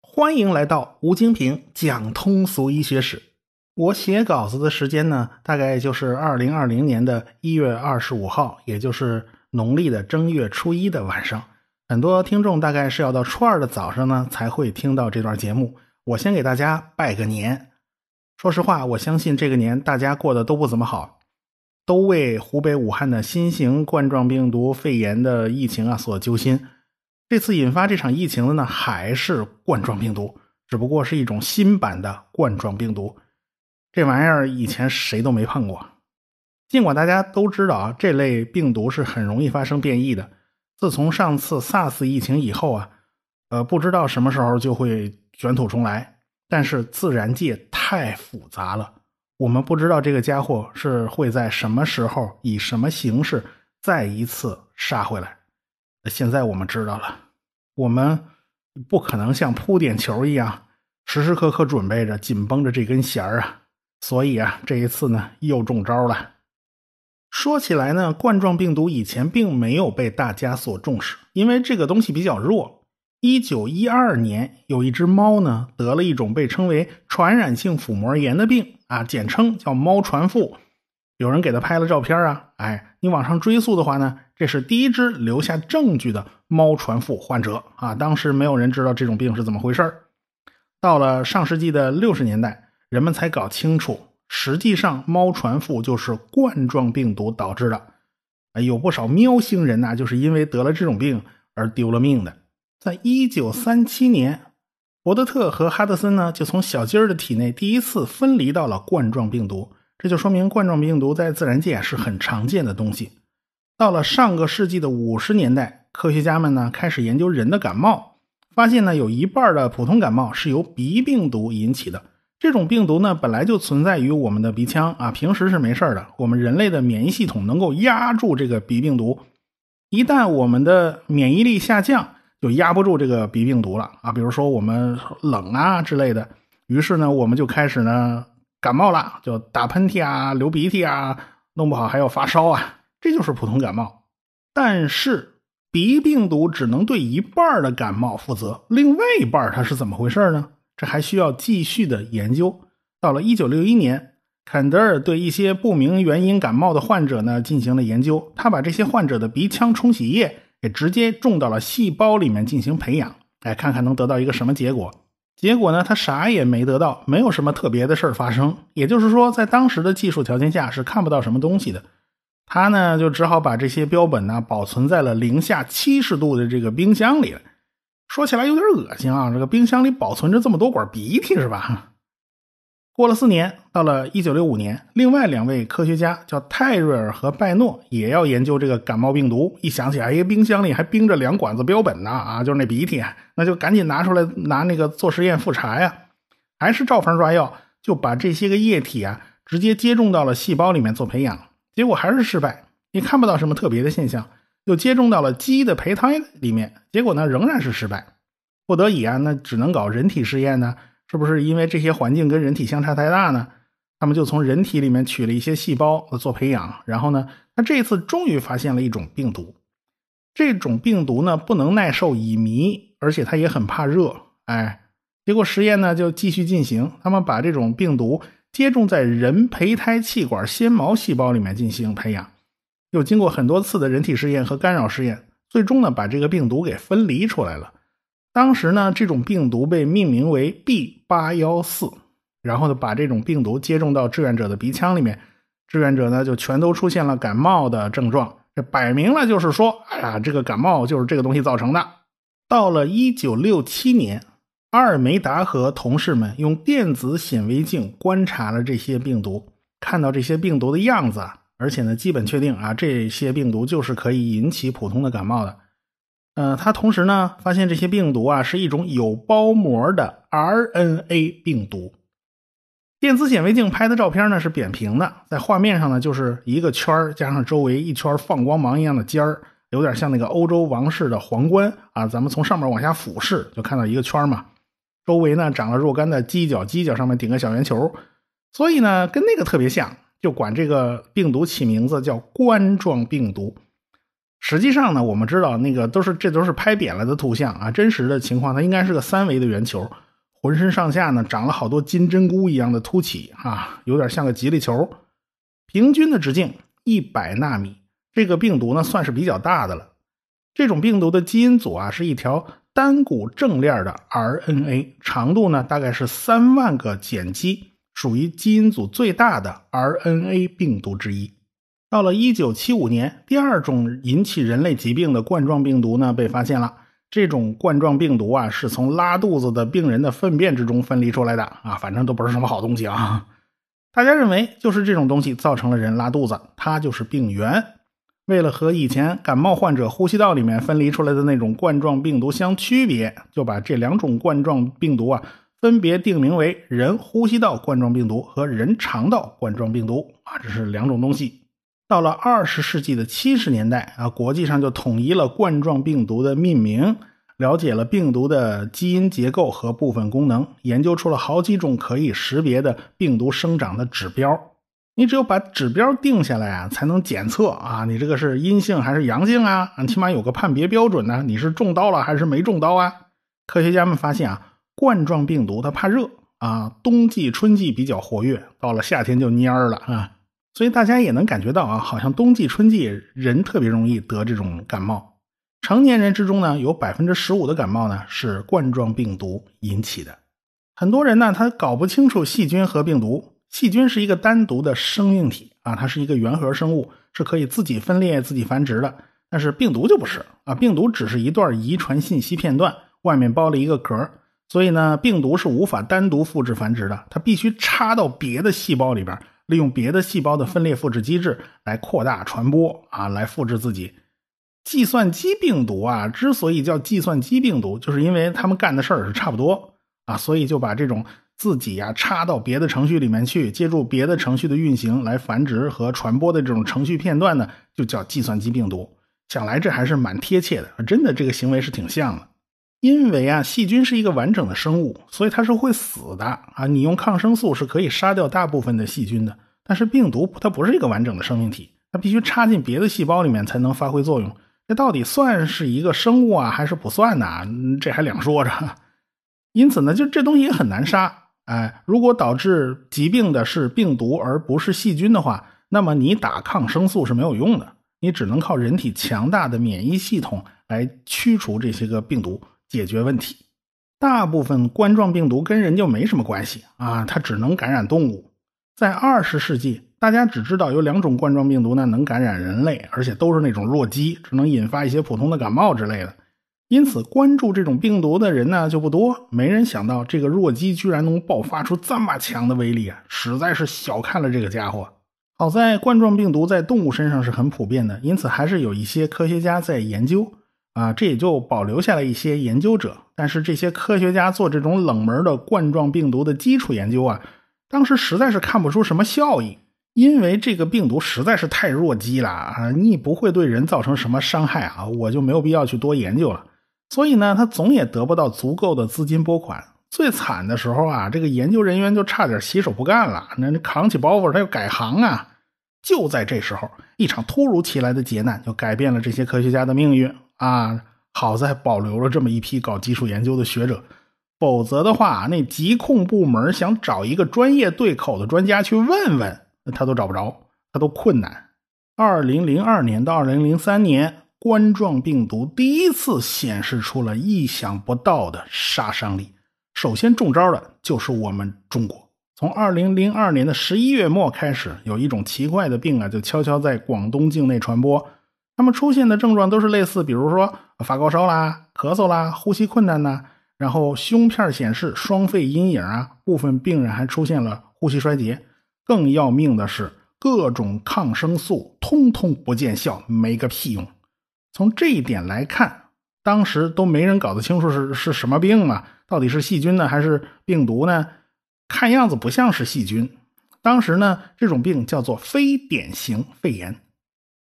欢迎来到吴京平讲通俗医学史。我写稿子的时间呢，大概就是二零二零年的一月二十五号，也就是农历的正月初一的晚上。很多听众大概是要到初二的早上呢，才会听到这段节目。我先给大家拜个年。说实话，我相信这个年大家过得都不怎么好，都为湖北武汉的新型冠状病毒肺炎的疫情啊所揪心。这次引发这场疫情的呢，还是冠状病毒，只不过是一种新版的冠状病毒。这玩意儿以前谁都没碰过。尽管大家都知道啊，这类病毒是很容易发生变异的。自从上次 SARS 疫情以后啊，呃，不知道什么时候就会卷土重来。但是自然界太复杂了，我们不知道这个家伙是会在什么时候以什么形式再一次杀回来。现在我们知道了，我们不可能像铺点球一样时时刻刻准备着、紧绷着这根弦儿啊！所以啊，这一次呢又中招了。说起来呢，冠状病毒以前并没有被大家所重视，因为这个东西比较弱。一九一二年，有一只猫呢得了一种被称为传染性腹膜炎的病啊，简称叫猫传腹。有人给他拍了照片啊，哎，你往上追溯的话呢，这是第一只留下证据的猫传腹患者啊。当时没有人知道这种病是怎么回事到了上世纪的六十年代，人们才搞清楚，实际上猫传腹就是冠状病毒导致的。有不少喵星人呐，就是因为得了这种病而丢了命的。在一九三七年，伯德特和哈德森呢，就从小鸡儿的体内第一次分离到了冠状病毒。这就说明冠状病毒在自然界是很常见的东西。到了上个世纪的五十年代，科学家们呢开始研究人的感冒，发现呢有一半的普通感冒是由鼻病毒引起的。这种病毒呢本来就存在于我们的鼻腔啊，平时是没事的。我们人类的免疫系统能够压住这个鼻病毒，一旦我们的免疫力下降。就压不住这个鼻病毒了啊！比如说我们冷啊之类的，于是呢，我们就开始呢感冒了，就打喷嚏啊、流鼻涕啊，弄不好还要发烧啊，这就是普通感冒。但是鼻病毒只能对一半的感冒负责，另外一半它是怎么回事呢？这还需要继续的研究。到了一九六一年，坎德尔对一些不明原因感冒的患者呢进行了研究，他把这些患者的鼻腔冲洗液。给直接种到了细胞里面进行培养，哎，看看能得到一个什么结果。结果呢，他啥也没得到，没有什么特别的事儿发生。也就是说，在当时的技术条件下是看不到什么东西的。他呢，就只好把这些标本呢保存在了零下七十度的这个冰箱里了。说起来有点恶心啊，这个冰箱里保存着这么多管鼻涕是吧？过了四年，到了一九六五年，另外两位科学家叫泰瑞尔和拜诺，也要研究这个感冒病毒。一想起来，哎，冰箱里还冰着两管子标本呢，啊，就是那鼻涕，那就赶紧拿出来拿那个做实验复查呀。还是照方抓药，就把这些个液体啊，直接接种到了细胞里面做培养，结果还是失败，也看不到什么特别的现象。又接种到了鸡的胚胎里面，结果呢仍然是失败。不得已啊，那只能搞人体试验呢。是不是因为这些环境跟人体相差太大呢？他们就从人体里面取了一些细胞做培养，然后呢，他这次终于发现了一种病毒。这种病毒呢不能耐受乙醚，而且它也很怕热。哎，结果实验呢就继续进行，他们把这种病毒接种在人胚胎气管纤毛细胞里面进行培养，又经过很多次的人体试验和干扰试验，最终呢把这个病毒给分离出来了。当时呢，这种病毒被命名为 B 八幺四，然后呢，把这种病毒接种到志愿者的鼻腔里面，志愿者呢就全都出现了感冒的症状。这摆明了就是说，哎呀，这个感冒就是这个东西造成的。到了一九六七年，阿尔梅达和同事们用电子显微镜观察了这些病毒，看到这些病毒的样子，而且呢，基本确定啊，这些病毒就是可以引起普通的感冒的。嗯，他同时呢发现这些病毒啊是一种有包膜的 RNA 病毒。电子显微镜拍的照片呢是扁平的，在画面上呢就是一个圈加上周围一圈放光芒一样的尖儿，有点像那个欧洲王室的皇冠啊。咱们从上面往下俯视，就看到一个圈嘛。周围呢长了若干的犄角，犄角上面顶个小圆球，所以呢跟那个特别像，就管这个病毒起名字叫冠状病毒。实际上呢，我们知道那个都是这都是拍扁了的图像啊，真实的情况它应该是个三维的圆球，浑身上下呢长了好多金针菇一样的凸起啊，有点像个吉利球。平均的直径一百纳米，这个病毒呢算是比较大的了。这种病毒的基因组啊是一条单股正链的 RNA，长度呢大概是三万个碱基，属于基因组最大的 RNA 病毒之一。到了一九七五年，第二种引起人类疾病的冠状病毒呢被发现了。这种冠状病毒啊是从拉肚子的病人的粪便之中分离出来的啊，反正都不是什么好东西啊。大家认为就是这种东西造成了人拉肚子，它就是病原。为了和以前感冒患者呼吸道里面分离出来的那种冠状病毒相区别，就把这两种冠状病毒啊分别定名为人呼吸道冠状病毒和人肠道冠状病毒啊，这是两种东西。到了二十世纪的七十年代啊，国际上就统一了冠状病毒的命名，了解了病毒的基因结构和部分功能，研究出了好几种可以识别的病毒生长的指标。你只有把指标定下来啊，才能检测啊，你这个是阴性还是阳性啊？起码有个判别标准呢。你是中刀了还是没中刀啊？科学家们发现啊，冠状病毒它怕热啊，冬季、春季比较活跃，到了夏天就蔫儿了啊。所以大家也能感觉到啊，好像冬季、春季人特别容易得这种感冒。成年人之中呢，有百分之十五的感冒呢是冠状病毒引起的。很多人呢，他搞不清楚细菌和病毒。细菌是一个单独的生命体啊，它是一个原核生物，是可以自己分裂、自己繁殖的。但是病毒就不是啊，病毒只是一段遗传信息片段，外面包了一个壳，所以呢，病毒是无法单独复制繁殖的，它必须插到别的细胞里边。利用别的细胞的分裂复制机制来扩大传播啊，来复制自己。计算机病毒啊，之所以叫计算机病毒，就是因为他们干的事儿是差不多啊，所以就把这种自己呀插到别的程序里面去，借助别的程序的运行来繁殖和传播的这种程序片段呢，就叫计算机病毒。想来这还是蛮贴切的，真的这个行为是挺像的。因为啊，细菌是一个完整的生物，所以它是会死的啊。你用抗生素是可以杀掉大部分的细菌的，但是病毒它不是一个完整的生命体，它必须插进别的细胞里面才能发挥作用。这到底算是一个生物啊，还是不算呢？这还两说着。因此呢，就这东西也很难杀。哎，如果导致疾病的是病毒而不是细菌的话，那么你打抗生素是没有用的，你只能靠人体强大的免疫系统来驱除这些个病毒。解决问题，大部分冠状病毒跟人就没什么关系啊，它只能感染动物。在二十世纪，大家只知道有两种冠状病毒呢能感染人类，而且都是那种弱鸡，只能引发一些普通的感冒之类的。因此，关注这种病毒的人呢就不多。没人想到这个弱鸡居然能爆发出这么强的威力啊，实在是小看了这个家伙。好在冠状病毒在动物身上是很普遍的，因此还是有一些科学家在研究。啊，这也就保留下了一些研究者，但是这些科学家做这种冷门的冠状病毒的基础研究啊，当时实在是看不出什么效益，因为这个病毒实在是太弱鸡了啊，你不会对人造成什么伤害啊，我就没有必要去多研究了。所以呢，他总也得不到足够的资金拨款。最惨的时候啊，这个研究人员就差点洗手不干了，那扛起包袱他要改行啊。就在这时候，一场突如其来的劫难就改变了这些科学家的命运。啊，好在保留了这么一批搞基础研究的学者，否则的话，那疾控部门想找一个专业对口的专家去问问，他都找不着，他都困难。二零零二年到二零零三年，冠状病毒第一次显示出了意想不到的杀伤力。首先中招的就是我们中国。从二零零二年的十一月末开始，有一种奇怪的病啊，就悄悄在广东境内传播。他们出现的症状都是类似，比如说发高烧啦、咳嗽啦、呼吸困难呐，然后胸片显示双肺阴影啊，部分病人还出现了呼吸衰竭。更要命的是，各种抗生素通通不见效，没个屁用。从这一点来看，当时都没人搞得清楚是是什么病嘛？到底是细菌呢，还是病毒呢？看样子不像是细菌。当时呢，这种病叫做非典型肺炎。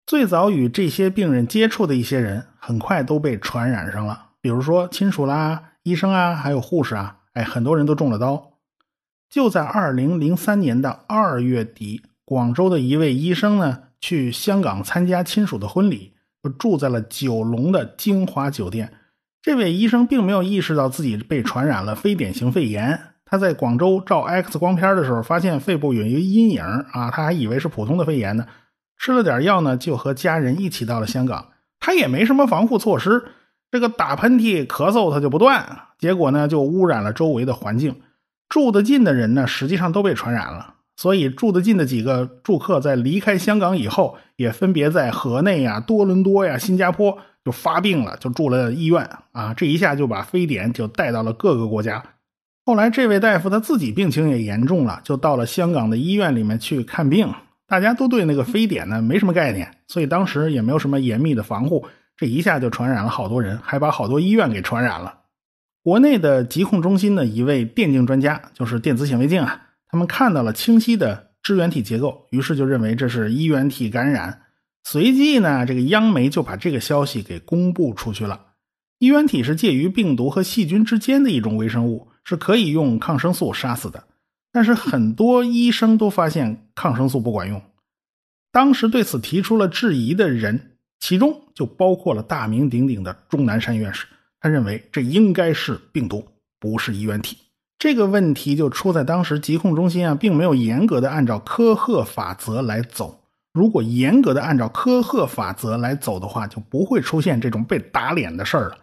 最早与这些病人接触的一些人，很快都被传染上了。比如说亲属啦、医生啊，还有护士啊，哎，很多人都中了刀。就在二零零三年的二月底，广州的一位医生呢，去香港参加亲属的婚礼，住在了九龙的京华酒店。这位医生并没有意识到自己被传染了非典型肺炎。他在广州照 X 光片的时候，发现肺部有一个阴影啊，他还以为是普通的肺炎呢。吃了点药呢，就和家人一起到了香港。他也没什么防护措施，这个打喷嚏、咳嗽他就不断，结果呢就污染了周围的环境。住得近的人呢，实际上都被传染了。所以住得近的几个住客在离开香港以后，也分别在河内呀、多伦多呀、新加坡就发病了，就住了医院啊。这一下就把非典就带到了各个国家。后来这位大夫他自己病情也严重了，就到了香港的医院里面去看病。大家都对那个非典呢没什么概念，所以当时也没有什么严密的防护，这一下就传染了好多人，还把好多医院给传染了。国内的疾控中心的一位电镜专家，就是电子显微镜啊，他们看到了清晰的支原体结构，于是就认为这是衣原体感染。随即呢，这个央媒就把这个消息给公布出去了。衣原体是介于病毒和细菌之间的一种微生物，是可以用抗生素杀死的。但是很多医生都发现抗生素不管用。当时对此提出了质疑的人，其中就包括了大名鼎鼎的钟南山院士。他认为这应该是病毒，不是衣原体。这个问题就出在当时疾控中心啊，并没有严格的按照科赫法则来走。如果严格的按照科赫法则来走的话，就不会出现这种被打脸的事儿了。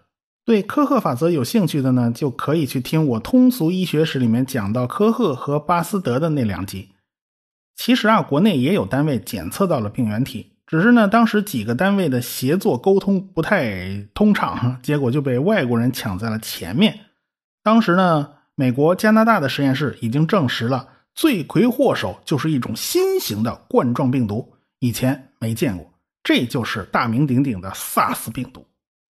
对科赫法则有兴趣的呢，就可以去听我通俗医学史里面讲到科赫和巴斯德的那两集。其实啊，国内也有单位检测到了病原体，只是呢，当时几个单位的协作沟通不太通畅，结果就被外国人抢在了前面。当时呢，美国、加拿大的实验室已经证实了罪魁祸首就是一种新型的冠状病毒，以前没见过，这就是大名鼎鼎的 SARS 病毒。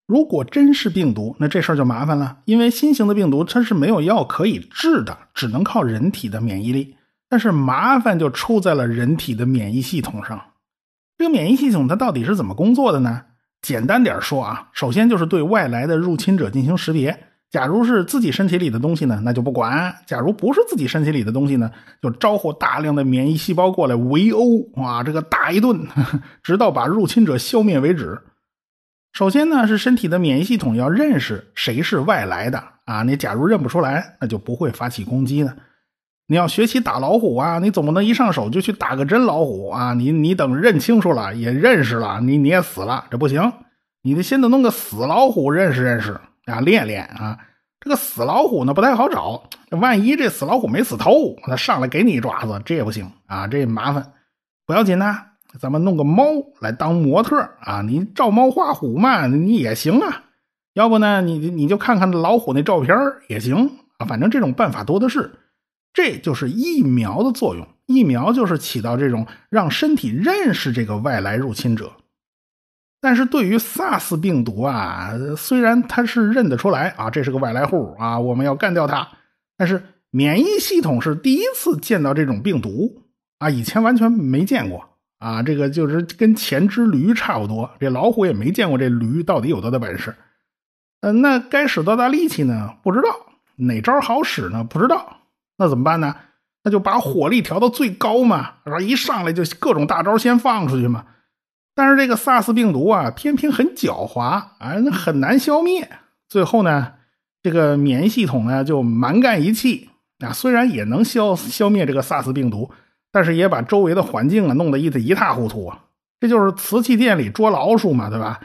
如果真是病毒，那这事儿就麻烦了，因为新型的病毒它是没有药可以治的，只能靠人体的免疫力。但是麻烦就出在了人体的免疫系统上。这个免疫系统它到底是怎么工作的呢？简单点说啊，首先就是对外来的入侵者进行识别。假如是自己身体里的东西呢，那就不管；假如不是自己身体里的东西呢，就招呼大量的免疫细胞过来围殴，哇，这个打一顿，直到把入侵者消灭为止。首先呢，是身体的免疫系统要认识谁是外来的啊！你假如认不出来，那就不会发起攻击呢。你要学习打老虎啊，你总不能一上手就去打个真老虎啊！你你等认清楚了，也认识了，你你也死了，这不行。你得先得弄个死老虎认识认识啊，练练啊。这个死老虎呢不太好找，万一这死老虎没死透，那上来给你一爪子，这也不行啊，这也麻烦。不要紧呐。咱们弄个猫来当模特啊，你照猫画虎嘛，你也行啊。要不呢，你你就看看老虎那照片也行啊。反正这种办法多的是。这就是疫苗的作用，疫苗就是起到这种让身体认识这个外来入侵者。但是对于 SARS 病毒啊，虽然它是认得出来啊，这是个外来户啊，我们要干掉它，但是免疫系统是第一次见到这种病毒啊，以前完全没见过。啊，这个就是跟前只驴差不多，这老虎也没见过这驴到底有多大本事。嗯，那该使多大力气呢？不知道哪招好使呢？不知道，那怎么办呢？那就把火力调到最高嘛，然后一上来就各种大招先放出去嘛。但是这个 SARS 病毒啊，偏偏很狡猾啊，那很难消灭。最后呢，这个免疫系统呢就蛮干一气啊，虽然也能消消灭这个 SARS 病毒。但是也把周围的环境啊弄得一一塌糊涂啊！这就是瓷器店里捉老鼠嘛，对吧？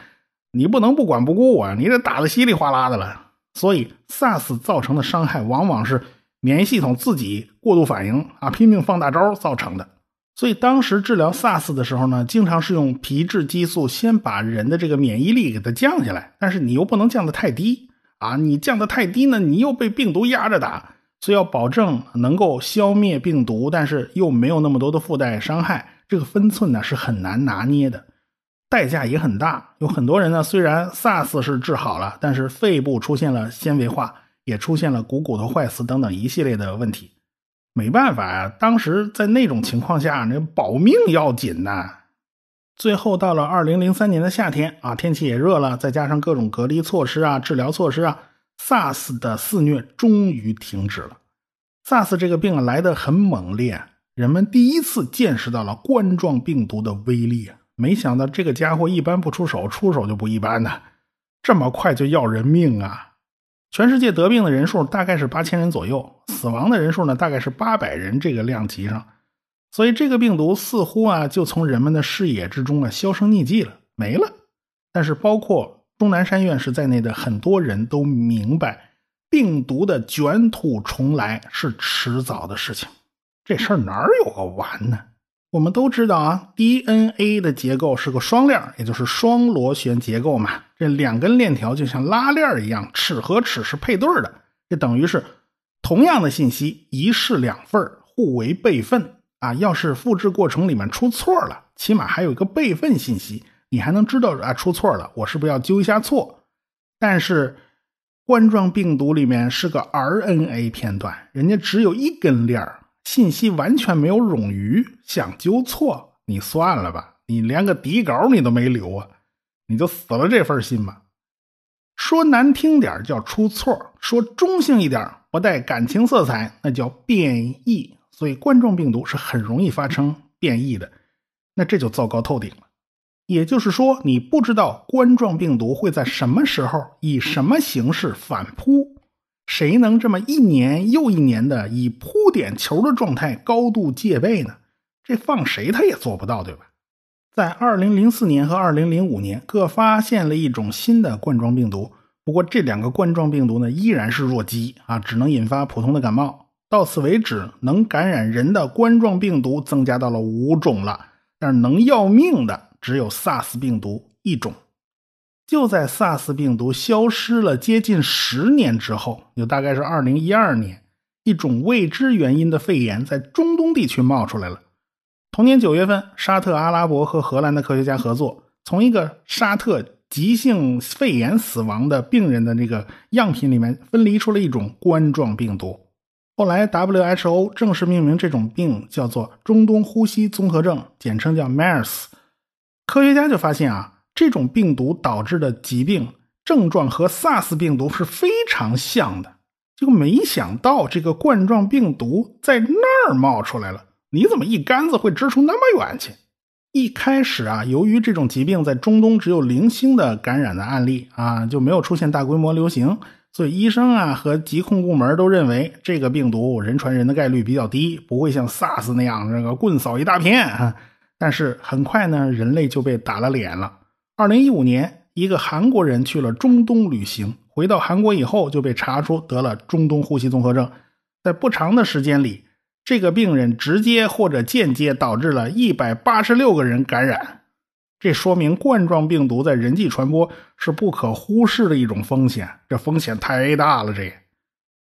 你不能不管不顾啊！你这打的稀里哗啦的了。所以 SARS 造成的伤害往往是免疫系统自己过度反应啊，拼命放大招造成的。所以当时治疗 SARS 的时候呢，经常是用皮质激素先把人的这个免疫力给它降下来，但是你又不能降得太低啊！你降得太低呢，你又被病毒压着打。所以要保证能够消灭病毒，但是又没有那么多的附带伤害，这个分寸呢是很难拿捏的，代价也很大。有很多人呢，虽然 SARS 是治好了，但是肺部出现了纤维化，也出现了股骨头坏死等等一系列的问题。没办法呀，当时在那种情况下，那保命要紧呐。最后到了二零零三年的夏天啊，天气也热了，再加上各种隔离措施啊、治疗措施啊。SARS 的肆虐终于停止了。SARS 这个病来得很猛烈，人们第一次见识到了冠状病毒的威力！没想到这个家伙一般不出手，出手就不一般呢，这么快就要人命啊！全世界得病的人数大概是八千人左右，死亡的人数呢大概是八百人这个量级上，所以这个病毒似乎啊就从人们的视野之中啊销声匿迹了，没了。但是包括钟南山院士在内的很多人都明白，病毒的卷土重来是迟早的事情，这事儿哪有个完呢？我们都知道啊，DNA 的结构是个双链，也就是双螺旋结构嘛。这两根链条就像拉链一样，齿和齿是配对的。这等于是同样的信息，一式两份互为备份啊。要是复制过程里面出错了，起码还有一个备份信息，你还能知道啊出错了，我是不是要纠一下错？但是冠状病毒里面是个 RNA 片段，人家只有一根链儿。信息完全没有冗余，想纠错你算了吧，你连个底稿你都没留啊，你就死了这份心吧。说难听点叫出错，说中性一点不带感情色彩，那叫变异。所以冠状病毒是很容易发生变异的，那这就糟糕透顶。也就是说，你不知道冠状病毒会在什么时候以什么形式反扑。谁能这么一年又一年的以扑点球的状态高度戒备呢？这放谁他也做不到，对吧？在二零零四年和二零零五年各发现了一种新的冠状病毒，不过这两个冠状病毒呢依然是弱鸡啊，只能引发普通的感冒。到此为止，能感染人的冠状病毒增加到了五种了，但是能要命的只有 SARS 病毒一种。就在 SARS 病毒消失了接近十年之后，就大概是二零一二年，一种未知原因的肺炎在中东地区冒出来了。同年九月份，沙特阿拉伯和荷兰的科学家合作，从一个沙特急性肺炎死亡的病人的那个样品里面分离出了一种冠状病毒。后来 WHO 正式命名这种病叫做中东呼吸综合症，简称叫 MERS。科学家就发现啊。这种病毒导致的疾病症状和 SARS 病毒是非常像的，就没想到这个冠状病毒在那儿冒出来了。你怎么一竿子会支出那么远去？一开始啊，由于这种疾病在中东只有零星的感染的案例啊，就没有出现大规模流行，所以医生啊和疾控部门都认为这个病毒人传人的概率比较低，不会像 SARS 那样那个棍扫一大片。但是很快呢，人类就被打了脸了。二零一五年，一个韩国人去了中东旅行，回到韩国以后就被查出得了中东呼吸综合症。在不长的时间里，这个病人直接或者间接导致了一百八十六个人感染。这说明冠状病毒在人际传播是不可忽视的一种风险，这风险太大了。这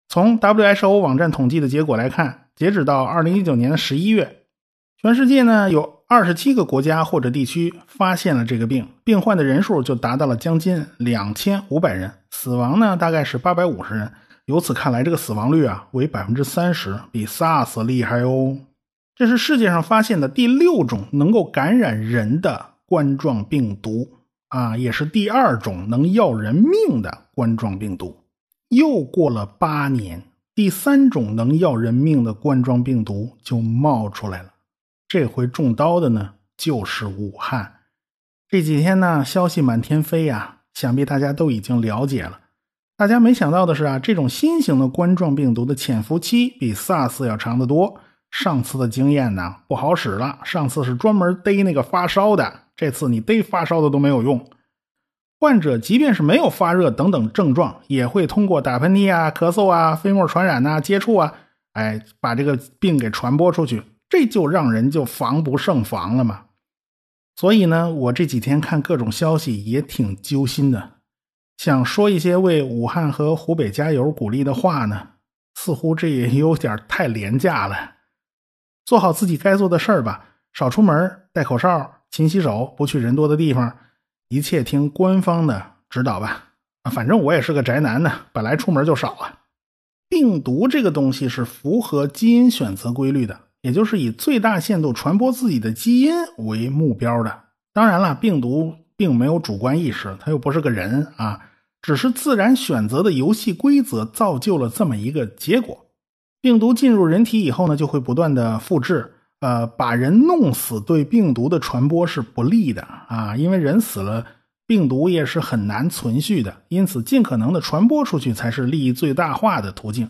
从 WHO 网站统计的结果来看，截止到二零一九年的十一月，全世界呢有。二十七个国家或者地区发现了这个病，病患的人数就达到了将近两千五百人，死亡呢大概是八百五十人。由此看来，这个死亡率啊为百分之三十，比 SARS 厉害哦。这是世界上发现的第六种能够感染人的冠状病毒啊，也是第二种能要人命的冠状病毒。又过了八年，第三种能要人命的冠状病毒就冒出来了。这回中刀的呢，就是武汉。这几天呢，消息满天飞呀，想必大家都已经了解了。大家没想到的是啊，这种新型的冠状病毒的潜伏期比 SARS 要长得多。上次的经验呢，不好使了。上次是专门逮那个发烧的，这次你逮发烧的都没有用。患者即便是没有发热等等症状，也会通过打喷嚏啊、咳嗽啊、飞沫传染呐、接触啊，哎，把这个病给传播出去。这就让人就防不胜防了嘛。所以呢，我这几天看各种消息也挺揪心的，想说一些为武汉和湖北加油鼓励的话呢，似乎这也有点太廉价了。做好自己该做的事儿吧，少出门，戴口罩，勤洗手，不去人多的地方，一切听官方的指导吧。啊，反正我也是个宅男呢，本来出门就少啊。病毒这个东西是符合基因选择规律的。也就是以最大限度传播自己的基因为目标的。当然了，病毒并没有主观意识，它又不是个人啊，只是自然选择的游戏规则造就了这么一个结果。病毒进入人体以后呢，就会不断的复制呃，把人弄死对病毒的传播是不利的啊，因为人死了，病毒也是很难存续的，因此尽可能的传播出去才是利益最大化的途径。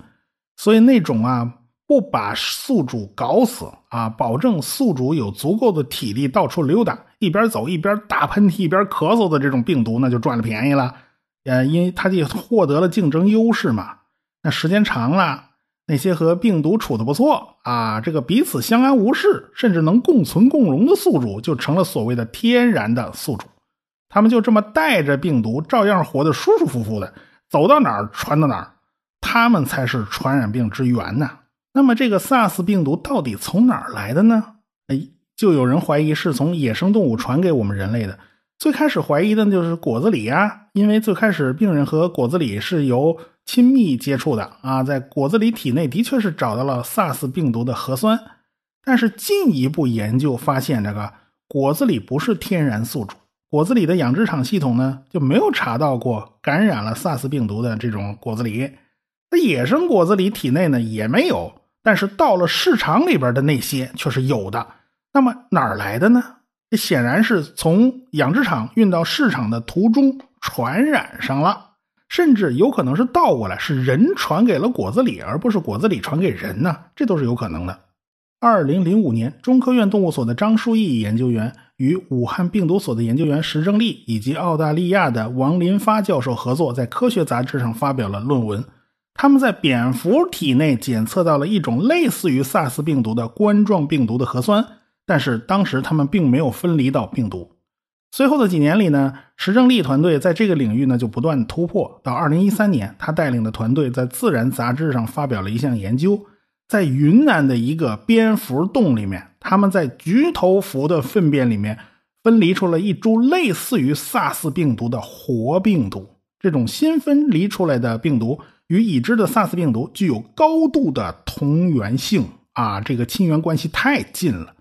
所以那种啊，不把宿主搞死啊，保证宿主有足够的体力到处溜达，一边走一边打喷嚏一边咳嗽的这种病毒，那就赚了便宜了。呃，因为他就获得了竞争优势嘛。那时间长了。那些和病毒处的不错啊，这个彼此相安无事，甚至能共存共荣的宿主，就成了所谓的天然的宿主。他们就这么带着病毒，照样活得舒舒服服的，走到哪儿传到哪儿。他们才是传染病之源呢。那么这个 SARS 病毒到底从哪儿来的呢？哎，就有人怀疑是从野生动物传给我们人类的。最开始怀疑的就是果子狸啊，因为最开始病人和果子狸是由亲密接触的啊，在果子狸体内的确是找到了 SARS 病毒的核酸，但是进一步研究发现，这个果子狸不是天然宿主，果子狸的养殖场系统呢就没有查到过感染了 SARS 病毒的这种果子狸，那野生果子狸体内呢也没有，但是到了市场里边的那些却是有的，那么哪儿来的呢？这显然是从养殖场运到市场的途中传染上了。甚至有可能是倒过来，是人传给了果子狸，而不是果子狸传给人呢？这都是有可能的。二零零五年，中科院动物所的张树义研究员与武汉病毒所的研究员石正丽以及澳大利亚的王林发教授合作，在科学杂志上发表了论文。他们在蝙蝠体内检测到了一种类似于 SARS 病毒的冠状病毒的核酸，但是当时他们并没有分离到病毒。随后的几年里呢，石正丽团队在这个领域呢就不断突破。到二零一三年，他带领的团队在《自然》杂志上发表了一项研究，在云南的一个蝙蝠洞里面，他们在菊头蝠的粪便里面分离出了一株类似于 SARS 病毒的活病毒。这种新分离出来的病毒与已知的 SARS 病毒具有高度的同源性啊，这个亲缘关系太近了。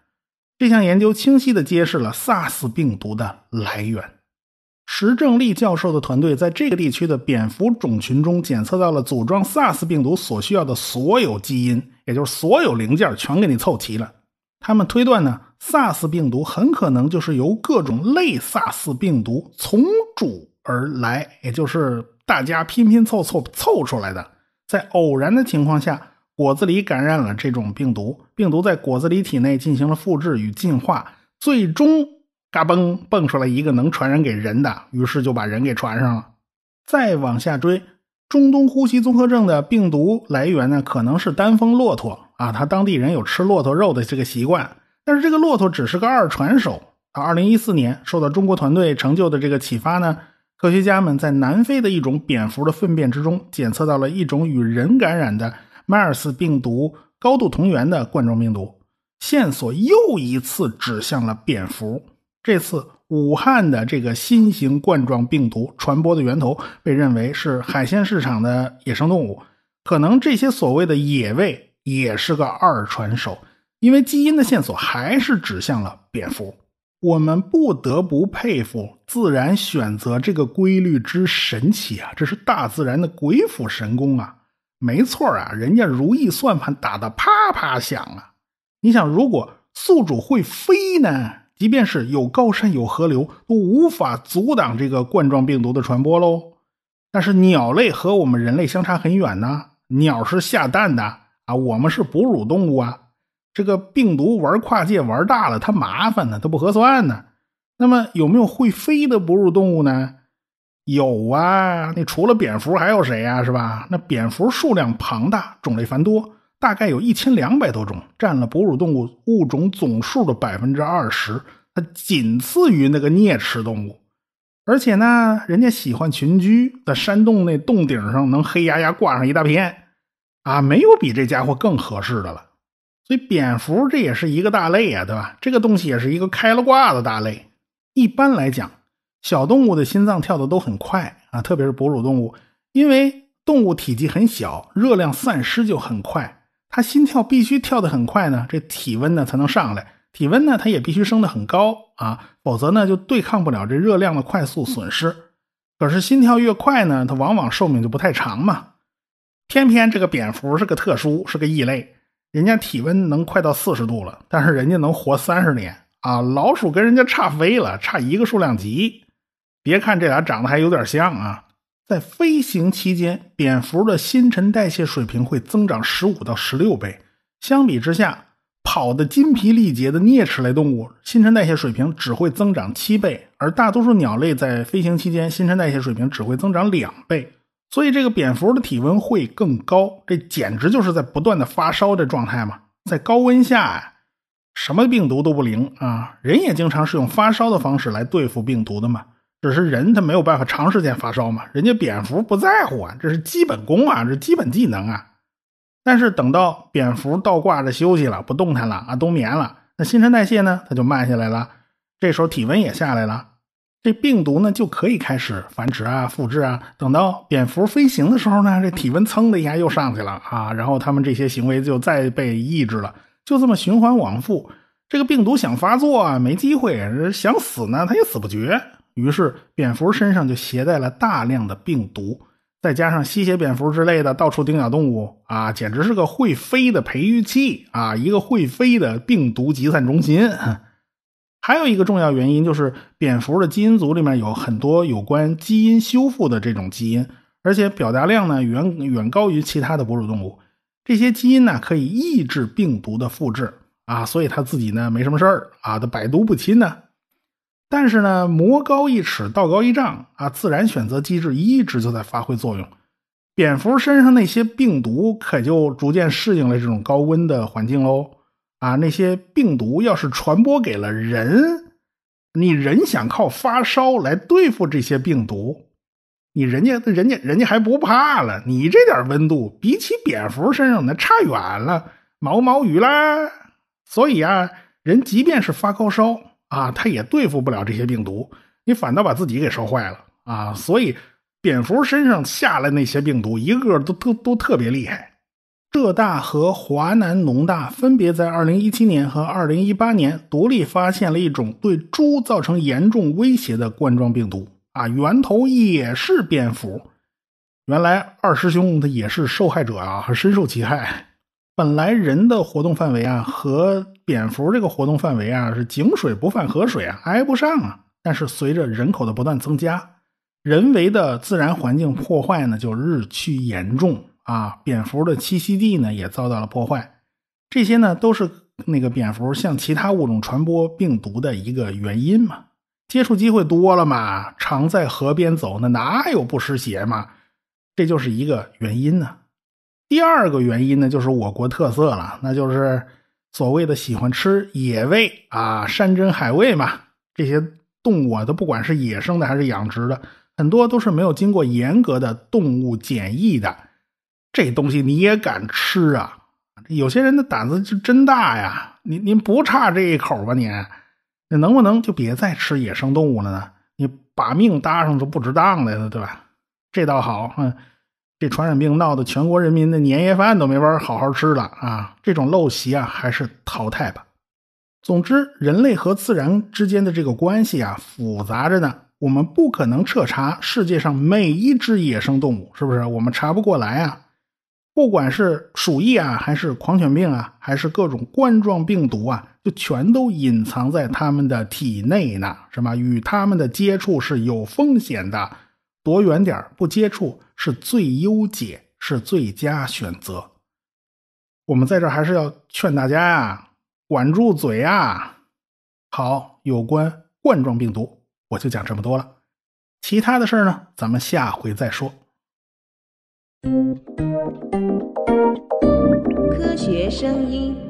这项研究清晰地揭示了 SARS 病毒的来源。石正丽教授的团队在这个地区的蝙蝠种群中检测到了组装 SARS 病毒所需要的所有基因，也就是所有零件全给你凑齐了。他们推断呢，SARS 病毒很可能就是由各种类 SARS 病毒从主而来，也就是大家拼拼凑凑凑出来的。在偶然的情况下。果子狸感染了这种病毒，病毒在果子狸体内进行了复制与进化，最终嘎嘣蹦出来一个能传染给人的，于是就把人给传上了。再往下追，中东呼吸综合症的病毒来源呢，可能是丹峰骆驼啊，他当地人有吃骆驼肉的这个习惯，但是这个骆驼只是个二传手。二零一四年，受到中国团队成就的这个启发呢，科学家们在南非的一种蝙蝠的粪便之中检测到了一种与人感染的。迈尔斯病毒高度同源的冠状病毒线索又一次指向了蝙蝠。这次武汉的这个新型冠状病毒传播的源头被认为是海鲜市场的野生动物，可能这些所谓的野味也是个二传手，因为基因的线索还是指向了蝙蝠。我们不得不佩服自然选择这个规律之神奇啊！这是大自然的鬼斧神工啊！没错啊，人家如意算盘打得啪啪响啊！你想，如果宿主会飞呢？即便是有高山有河流，都无法阻挡这个冠状病毒的传播喽。但是鸟类和我们人类相差很远呢，鸟是下蛋的啊，我们是哺乳动物啊。这个病毒玩跨界玩大了，它麻烦呢，它不合算呢。那么有没有会飞的哺乳动物呢？有啊，那除了蝙蝠还有谁呀？是吧？那蝙蝠数量庞大，种类繁多，大概有一千两百多种，占了哺乳动物物种总数的百分之二十，它仅次于那个啮齿动物。而且呢，人家喜欢群居，在山洞那洞顶上能黑压压挂上一大片，啊，没有比这家伙更合适的了。所以蝙蝠这也是一个大类啊，对吧？这个东西也是一个开了挂的大类。一般来讲。小动物的心脏跳的都很快啊，特别是哺乳动物，因为动物体积很小，热量散失就很快，它心跳必须跳得很快呢，这体温呢才能上来，体温呢它也必须升得很高啊，否则呢就对抗不了这热量的快速损失。可是心跳越快呢，它往往寿命就不太长嘛。偏偏这个蝙蝠是个特殊，是个异类，人家体温能快到四十度了，但是人家能活三十年啊！老鼠跟人家差飞了，差一个数量级。别看这俩长得还有点像啊，在飞行期间，蝙蝠的新陈代谢水平会增长十五到十六倍。相比之下，跑得筋疲力竭的啮齿类动物新陈代谢水平只会增长七倍，而大多数鸟类在飞行期间新陈代谢水平只会增长两倍。所以这个蝙蝠的体温会更高，这简直就是在不断的发烧的状态嘛。在高温下呀，什么病毒都不灵啊。人也经常是用发烧的方式来对付病毒的嘛。只是人他没有办法长时间发烧嘛，人家蝙蝠不在乎啊，这是基本功啊，这基本技能啊。但是等到蝙蝠倒挂着休息了，不动弹了啊，冬眠了，那新陈代谢呢，它就慢下来了，这时候体温也下来了。这病毒呢就可以开始繁殖啊、复制啊。等到蝙蝠飞行的时候呢，这体温噌的一下又上去了啊，然后它们这些行为就再被抑制了，就这么循环往复。这个病毒想发作啊，没机会；想死呢，它也死不绝。于是蝙蝠身上就携带了大量的病毒，再加上吸血蝙蝠之类的到处叮咬动物啊，简直是个会飞的培育器啊，一个会飞的病毒集散中心。还有一个重要原因就是，蝙蝠的基因组里面有很多有关基因修复的这种基因，而且表达量呢远远高于其他的哺乳动物。这些基因呢可以抑制病毒的复制啊，所以它自己呢没什么事儿啊，它百毒不侵呢。但是呢，魔高一尺，道高一丈啊，自然选择机制一直就在发挥作用。蝙蝠身上那些病毒可就逐渐适应了这种高温的环境喽。啊，那些病毒要是传播给了人，你人想靠发烧来对付这些病毒，你人家人家人家还不怕了。你这点温度比起蝙蝠身上那差远了，毛毛雨啦。所以啊，人即便是发高烧啊，他也对付不了这些病毒，你反倒把自己给烧坏了啊。所以，蝙蝠身上下来那些病毒，一个个都都都特别厉害。浙大和华南农大分别在2017年和2018年独立发现了一种对猪造成严重威胁的冠状病毒，啊，源头也是蝙蝠。原来二师兄他也是受害者啊，深受其害。本来人的活动范围啊和蝙蝠这个活动范围啊是井水不犯河水啊，挨不上啊。但是随着人口的不断增加，人为的自然环境破坏呢就日趋严重。啊，蝙蝠的栖息地呢也遭到了破坏，这些呢都是那个蝙蝠向其他物种传播病毒的一个原因嘛。接触机会多了嘛，常在河边走，那哪有不湿鞋嘛？这就是一个原因呢。第二个原因呢，就是我国特色了，那就是所谓的喜欢吃野味啊，山珍海味嘛。这些动物啊，都不管是野生的还是养殖的，很多都是没有经过严格的动物检疫的。这东西你也敢吃啊？有些人的胆子就真大呀！您您不差这一口吧？您，你能不能就别再吃野生动物了呢？你把命搭上都不值当的了，对吧？这倒好，嗯，这传染病闹得全国人民的年夜饭都没法好好吃了啊！这种陋习啊，还是淘汰吧。总之，人类和自然之间的这个关系啊，复杂着呢。我们不可能彻查世界上每一只野生动物，是不是？我们查不过来啊。不管是鼠疫啊，还是狂犬病啊，还是各种冠状病毒啊，就全都隐藏在它们的体内呢，是吧？与它们的接触是有风险的，躲远点不接触是最优解，是最佳选择。我们在这还是要劝大家呀，管住嘴啊！好，有关冠状病毒，我就讲这么多了，其他的事儿呢，咱们下回再说。学声音。